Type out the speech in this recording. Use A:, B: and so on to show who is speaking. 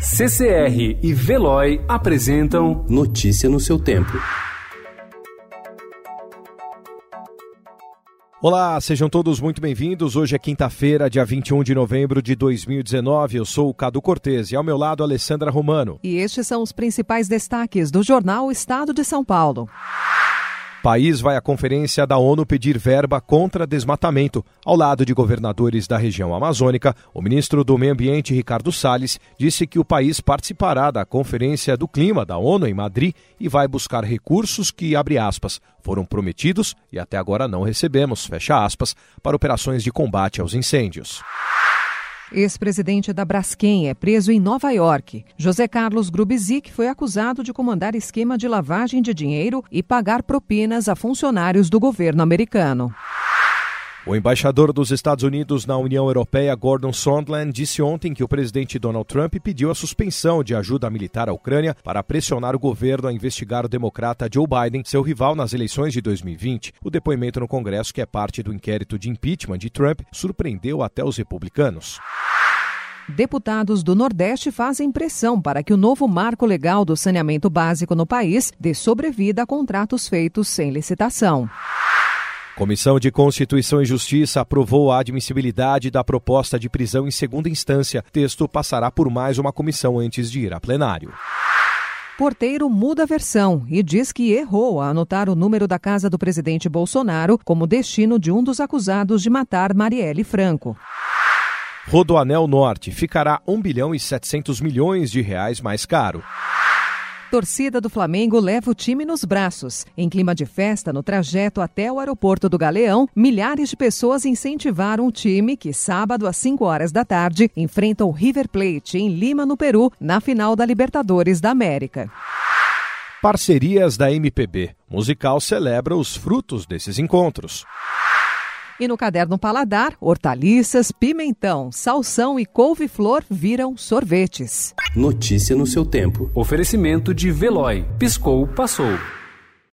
A: CCR e Veloy apresentam
B: Notícia no seu tempo.
C: Olá, sejam todos muito bem-vindos. Hoje é quinta-feira, dia 21 de novembro de 2019. Eu sou o Cado Cortez e ao meu lado Alessandra Romano.
D: E estes são os principais destaques do jornal Estado de São Paulo.
C: País vai à conferência da ONU pedir verba contra desmatamento. Ao lado de governadores da região amazônica, o ministro do Meio Ambiente, Ricardo Salles, disse que o país participará da Conferência do Clima da ONU em Madrid e vai buscar recursos que, abre aspas, foram prometidos e até agora não recebemos, fecha aspas, para operações de combate aos incêndios.
D: Ex-presidente da Braskem é preso em Nova York. José Carlos Grubizic foi acusado de comandar esquema de lavagem de dinheiro e pagar propinas a funcionários do governo americano.
C: O embaixador dos Estados Unidos na União Europeia, Gordon Sondland, disse ontem que o presidente Donald Trump pediu a suspensão de ajuda militar à Ucrânia para pressionar o governo a investigar o democrata Joe Biden, seu rival nas eleições de 2020. O depoimento no Congresso, que é parte do inquérito de impeachment de Trump, surpreendeu até os republicanos.
D: Deputados do Nordeste fazem pressão para que o novo marco legal do saneamento básico no país dê sobrevida a contratos feitos sem licitação.
C: Comissão de Constituição e Justiça aprovou a admissibilidade da proposta de prisão em segunda instância. Texto passará por mais uma comissão antes de ir a plenário.
D: Porteiro muda a versão e diz que errou a anotar o número da casa do presidente Bolsonaro como destino de um dos acusados de matar Marielle Franco.
C: Rodoanel Norte ficará 1 bilhão e 700 milhões de reais mais caro.
D: Torcida do Flamengo leva o time nos braços. Em clima de festa, no trajeto até o aeroporto do Galeão, milhares de pessoas incentivaram o time que, sábado às 5 horas da tarde, enfrenta o River Plate em Lima, no Peru, na final da Libertadores da América.
C: Parcerias da MPB. Musical celebra os frutos desses encontros.
D: E no caderno paladar, hortaliças, pimentão, salsão e couve-flor viram sorvetes.
B: Notícia no seu tempo.
A: Oferecimento de Veloy. Piscou, passou.